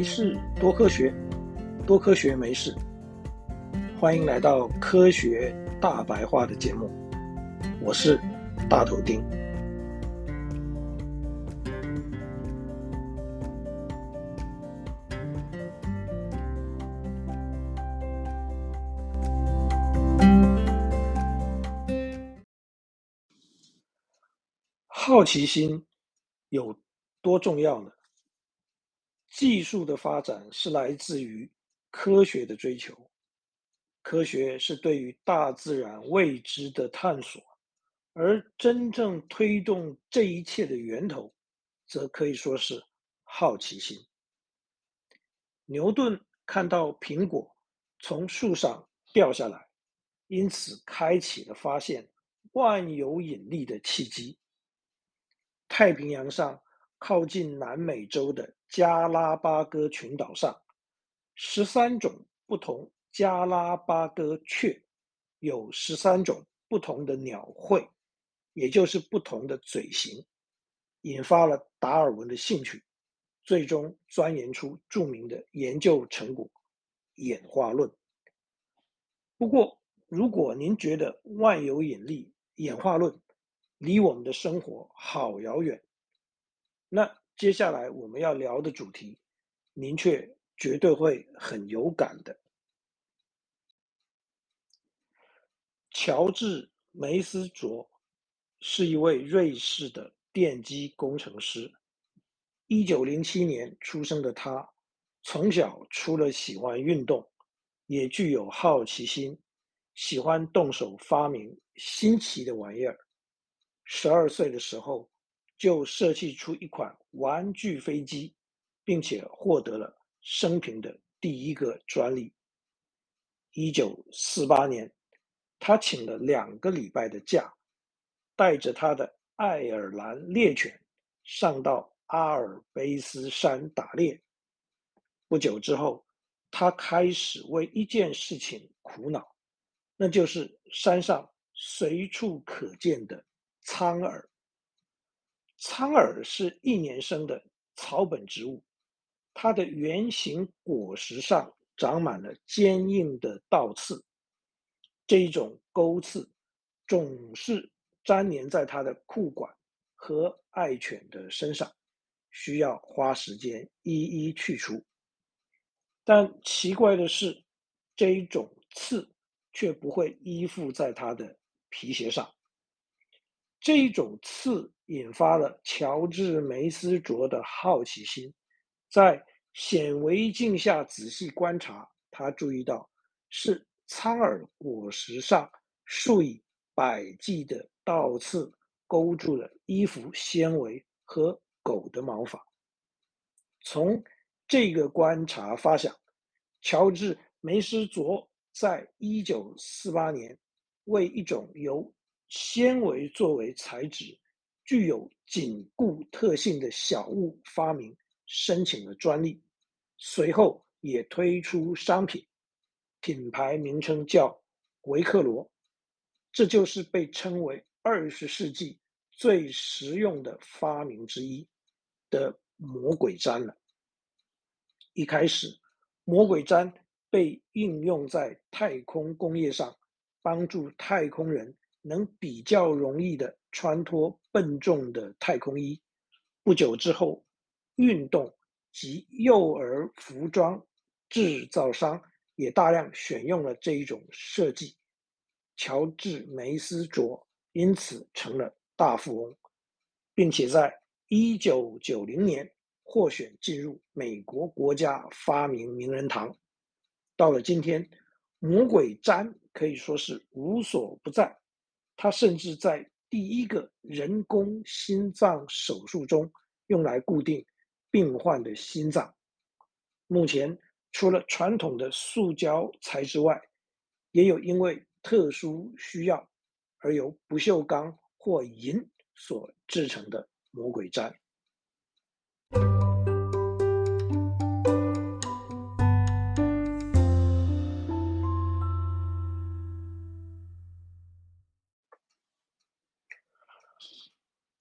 没事，多科学，多科学没事。欢迎来到科学大白话的节目，我是大头丁。好奇心有多重要呢？技术的发展是来自于科学的追求，科学是对于大自然未知的探索，而真正推动这一切的源头，则可以说是好奇心。牛顿看到苹果从树上掉下来，因此开启了发现万有引力的契机。太平洋上，靠近南美洲的加拉巴哥群岛上，十三种不同加拉巴哥雀，有十三种不同的鸟喙，也就是不同的嘴型，引发了达尔文的兴趣，最终钻研出著名的研究成果——演化论。不过，如果您觉得万有引力演化论离我们的生活好遥远，那接下来我们要聊的主题，您却绝对会很有感的。乔治·梅斯卓是一位瑞士的电机工程师。一九零七年出生的他，从小除了喜欢运动，也具有好奇心，喜欢动手发明新奇的玩意儿。十二岁的时候，就设计出一款玩具飞机，并且获得了生平的第一个专利。一九四八年，他请了两个礼拜的假，带着他的爱尔兰猎犬上到阿尔卑斯山打猎。不久之后，他开始为一件事情苦恼，那就是山上随处可见的苍耳。苍耳是一年生的草本植物，它的圆形果实上长满了坚硬的倒刺，这一种钩刺总是粘连在它的裤管和爱犬的身上，需要花时间一一去除。但奇怪的是，这一种刺却不会依附在它的皮鞋上。这一种刺引发了乔治·梅斯卓的好奇心，在显微镜下仔细观察，他注意到是苍耳果实上数以百计的倒刺勾住了衣服纤维和狗的毛发。从这个观察发想，乔治·梅斯卓在一九四八年为一种由纤维作为材质、具有紧固特性的小物发明申请了专利，随后也推出商品，品牌名称叫维克罗，这就是被称为二十世纪最实用的发明之一的魔鬼毡了。一开始，魔鬼毡被应用在太空工业上，帮助太空人。能比较容易的穿脱笨重的太空衣。不久之后，运动及幼儿服装制造商也大量选用了这一种设计。乔治·梅斯卓因此成了大富翁，并且在一九九零年获选进入美国国家发明名人堂。到了今天，魔鬼毡可以说是无所不在。他甚至在第一个人工心脏手术中用来固定病患的心脏。目前，除了传统的塑胶材质外，也有因为特殊需要而由不锈钢或银所制成的魔鬼毡。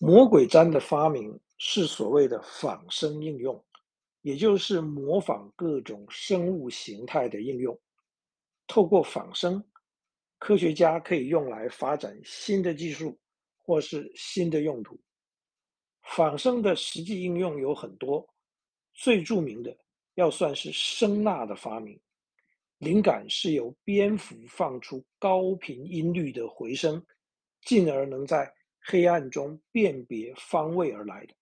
魔鬼毡的发明是所谓的仿生应用，也就是模仿各种生物形态的应用。透过仿生，科学家可以用来发展新的技术或是新的用途。仿生的实际应用有很多，最著名的要算是声纳的发明。灵感是由蝙蝠放出高频音律的回声，进而能在黑暗中辨别方位而来的。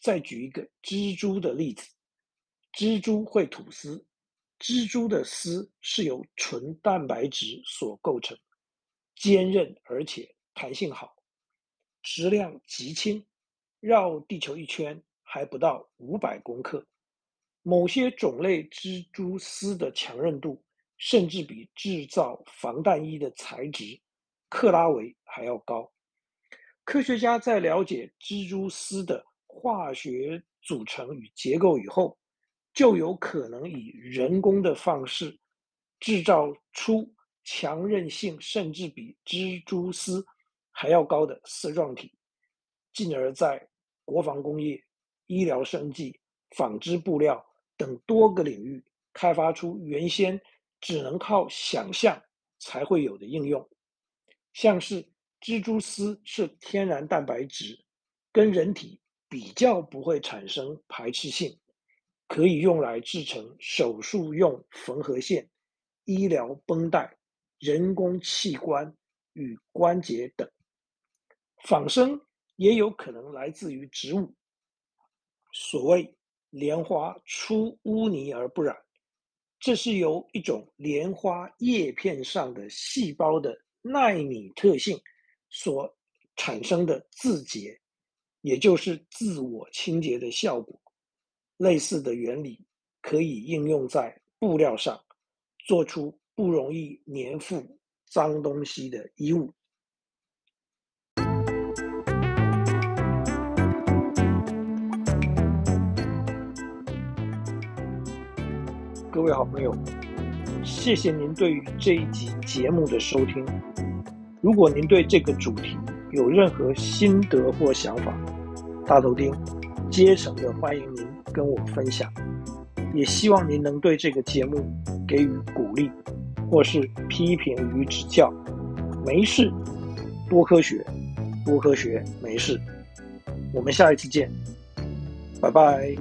再举一个蜘蛛的例子，蜘蛛会吐丝，蜘蛛的丝是由纯蛋白质所构成，坚韧而且弹性好，质量极轻。绕地球一圈还不到五百公克，某些种类蜘蛛丝的强韧度甚至比制造防弹衣的材质克拉维还要高。科学家在了解蜘蛛丝的化学组成与结构以后，就有可能以人工的方式制造出强韧性甚至比蜘蛛丝还要高的丝状体，进而在国防工业、医疗生技、纺织布料等多个领域开发出原先只能靠想象才会有的应用，像是蜘蛛丝是天然蛋白质，跟人体比较不会产生排斥性，可以用来制成手术用缝合线、医疗绷带、人工器官与关节等，仿生。也有可能来自于植物。所谓“莲花出污泥而不染”，这是由一种莲花叶片上的细胞的奈米特性所产生的自洁，也就是自我清洁的效果。类似的原理可以应用在布料上，做出不容易粘附脏东西的衣物。各位好朋友，谢谢您对于这一集节目的收听。如果您对这个主题有任何心得或想法，大头钉竭诚的欢迎您跟我分享。也希望您能对这个节目给予鼓励或是批评与指教。没事，多科学，多科学。没事，我们下一次见。拜拜！